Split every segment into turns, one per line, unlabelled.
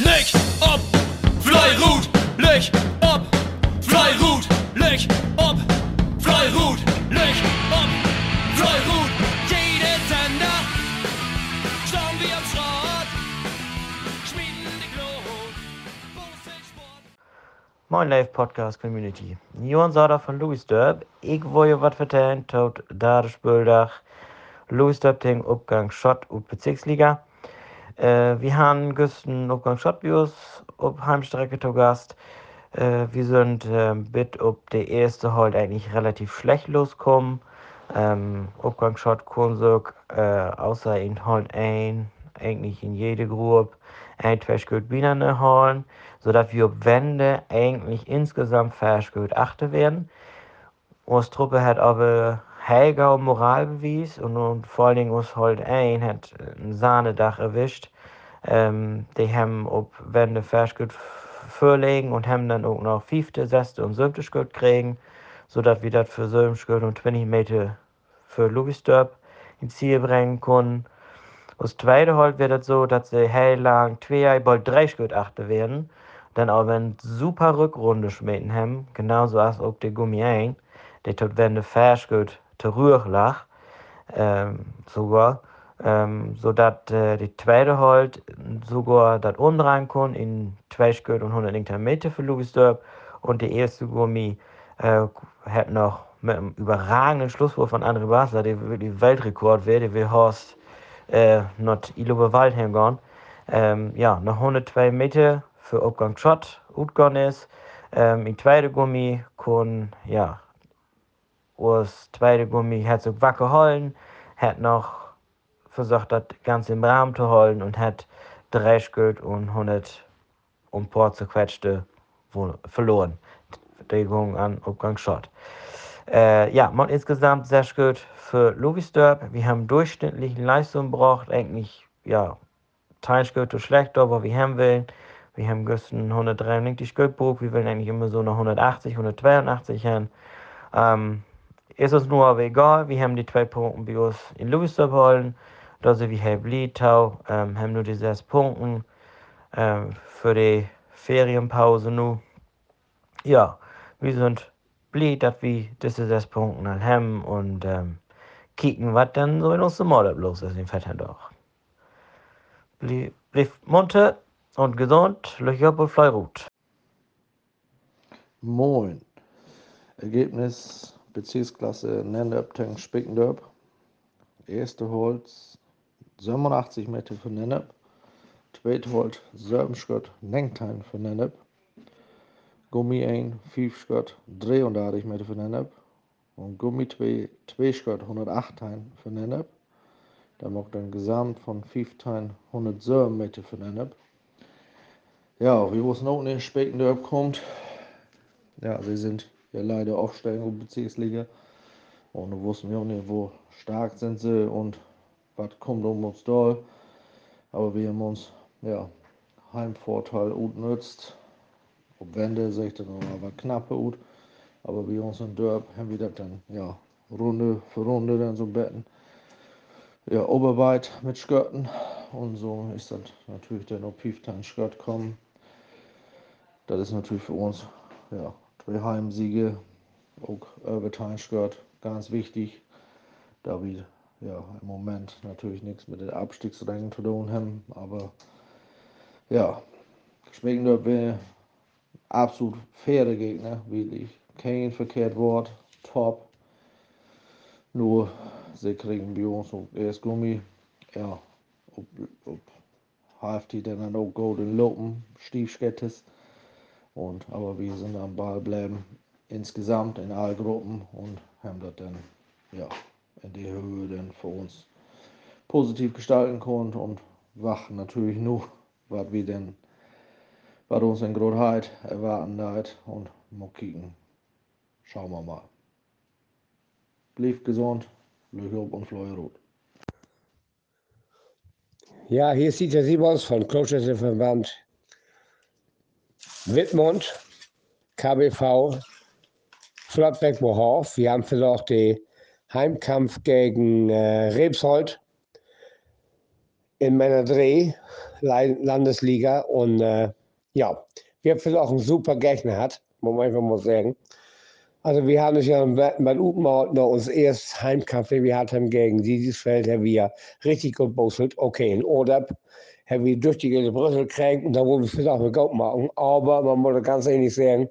Leg ob, Fleirut, leg ob, Fleirut, leg ob, Fleirut, leg ob, Fleirut. Jede Sender, schauen wir am Schrott, schmieden die Glut.
Moin Live Podcast Community. Johan Sauder von Louis Derb. Ich wollte was vertellen tot der Spieldach. Louis Derb den Upgang Schott und Bezirksliga. Äh, wir haben gestern Upgang Schott Bios auf Heimstrecke zu Gast. Äh, wir sind äh, bit ob der erste halt eigentlich relativ schlecht loskommen. Ähm, Upgang Schott Kunsuk, äh, außer in halt ein, eigentlich in jede Gruppe ein, Stück Bienen holen, sodass wir auf Wände eigentlich insgesamt fast gut achte werden. Unsere Truppe hat aber Helga Moralbeweis und, und vor allen Dingen halt ein hat ein Sahnedach erwischt. Ähm, die haben auf Wände gut vorlegen und haben dann auch noch fünfte, sechste und siebte Schritt kriegen, sodass wir das für sieben Schritt und 20 Meter für Lugisdorp ins Ziel bringen können. Das zweite halt wird es so, dass sie hell lang zwei, bald drei Schritt achte werden. Dann aber eine super Rückrunde schmieden haben, genauso als auch der Gummi ein, der tut wenn der fast gut lag, ähm, sogar, ähm, so dass äh, die zweite halt sogar das umdrehen kann in zwei Schritt und 100 Meter für Lugisdorp und der erste Gummi äh, hat noch mit einem überragenden Schlusswurf von André Basler, der wirklich Weltrekord wäre, der will Horst äh, not Ilobe Waldheim gehen. Ähm, ja, noch 102 Meter für Abgang Schott utgegangen ist. Ähm, in zweite Gummi kann, ja, das zweite Gummi hat so wacker holen, hat noch versucht, das Ganze im Rahmen zu holen und hat drei Schritt und 100 und paar zerquetschte verloren. Verteidigung an Abgang Schott. Äh, ja, man insgesamt sehr gut für Lugisdorp. Wir haben durchschnittliche Leistung gebracht, eigentlich, ja, teils gut oder schlecht, aber wir haben will. Wir haben gestern 193 Göttbuch, wir wollen eigentlich immer so noch 180, 182 haben. Ähm, ist uns nur aber egal, wir haben die zwei Punkte bei uns in Lugisdorp holen. Da sind wir halb Litau, ähm, haben nur die sechs Punkte ähm, für die Ferienpause nur. Ja, wir sind blöd, dass wir diese sechs Punkte haben und ähm, kicken, was dann so in unserem Urlaub los ist in Vetterdorf. Blieb munter und gesund, Löcher und Fleurut.
Moin. Ergebnis Bezirksklasse Nennep Tank Spickendorp. Erste Holz 87 Meter für Nennep. Zweite Holz 7 Schritt Nengtein für Nennep. Gummi 1 5 Schritt 33 Meter für Nennep. Und Gummi 2 2 Schritt 108 Tein für Nennep. Da macht ein Gesamt von 5 Tein 107 Meter für Nennep. Ja, wie es noch in Spickendorp kommt, ja, wir sind ja leider der Bezirksliga. Und da wussten wir auch nicht, wo stark sind sie und was kommt um uns da. Aber wir haben uns, ja, Heimvorteil gut nützt. Ob Wende, sagt dann aber knappe gut. Aber wir uns in Dörp haben wir das dann, ja, Runde für Runde dann so betten. Ja, Oberweit mit Skirten. Und so ist das natürlich dann auf Pieftan Skirt kommen. Das ist natürlich für uns, ja, drei Heimsiege, auch Overtime Skirt, ganz wichtig, da wir ja im Moment natürlich nichts mit den Abstiegsrängen zu tun haben, aber ja, Schwegendorf wäre absolut faire Gegner, wirklich. Kein verkehrt Wort, top. Nur sie kriegen bei uns auch erst Gummi, ja, ob, ob HFT dann auch Golden Lopen, Stiefskettes. Und, aber wir sind am Ball bleiben insgesamt in allen Gruppen und haben das dann ja, in der Höhe dann für uns positiv gestalten können und wachen natürlich nur, was wir denn, was uns in Grotheit erwarten hat und mal kicken. Schauen wir mal. Blieb gesund, Löcher und Fleurot.
Ja, hier ist Dieter Simons von Klosterverband Wittmund, KBV, Flottbeck Moorhof. Wir haben versucht, den Heimkampf gegen äh, Rebsold in meiner Dreh, Landesliga. Und äh, ja, wir haben vielleicht auch einen super Gegner hat, muss man einfach mal sagen. Also wir haben uns ja bei Utenmord noch uns erst Heimkampf, wir hatten gegen dieses Feld, haben wir richtig gut bosselt. Okay, in Odab haben wir durch die Brüssel gekriegt und da wollen wir vielleicht auch Gold machen. Aber man muss ganz ehrlich sagen,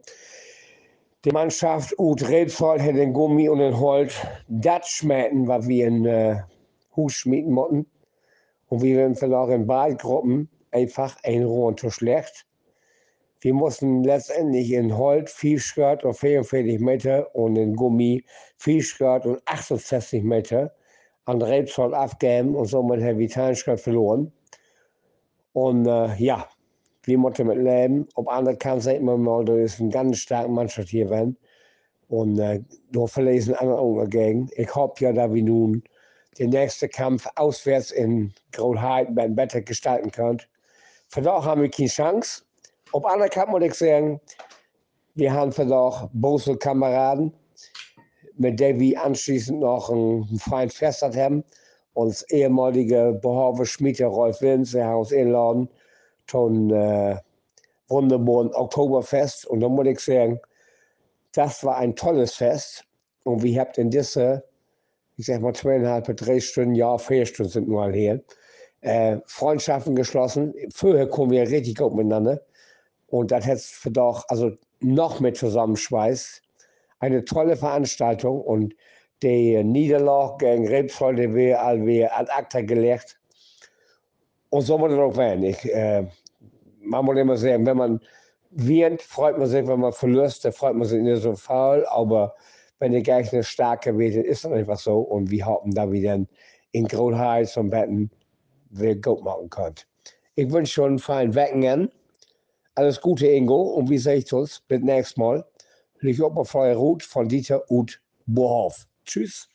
die Mannschaft Ut Rebsold hat den Gummi und den Holz, das schmecken, was wir in äh, Hus schmieden mussten. Und wir werden vielleicht in Badgruppen einfach ein Rohr zu schlecht. Wir mussten letztendlich in Holz viel Skirt und 44 Meter und in Gummi viel Skirt und 68 Meter an Rebsold abgeben und somit haben wir Teilskirt verloren. Und äh, ja, wir mussten mit leben. Auf andere Kant sieht man mal, da ist eine ganz starke Mannschaft hier werden. Und äh, da verlesen andere auch dagegen. Ich hoffe ja, dass wir nun den nächsten Kampf auswärts in Grolheid besser gestalten können. Da haben wir keine Chance. Op andere Kant muss ich sagen, wir haben vielleicht böse Kameraden, mit denen wir anschließend noch einen freien Fest haben. Uns ehemalige Behaupter Schmiede Rolf hat uns einladen zum äh, wunderbaren Oktoberfest. Und da muss ich sagen, das war ein tolles Fest. Und wir habt in dieser, ich sag mal, zweieinhalb, drei Stunden, ja, vier Stunden sind nur hier, äh, Freundschaften geschlossen. Vorher kommen wir richtig gut miteinander. Und das hat doch also noch mit Zusammenschweiß. Eine tolle Veranstaltung und die Niederlage gegen Rebsoll, die wir alle ad acta gelegt. Und so muss es auch werden. Ich, äh, man muss immer sagen, wenn man wirnt, freut man sich, wenn man verliert, dann freut man sich nicht so faul, aber wenn der Gegner starker wird, ist das einfach so. Und wir hoffen, wir dann in Grolheit zum Betten wir gut machen können. Ich wünsche schon einen feinen Wecken. Alles Gute, Ingo. Und wie sehe ich uns? Bis nächstes Mal. Liegt auf freie Ruth von Dieter Uth Bohoff. Tschüss.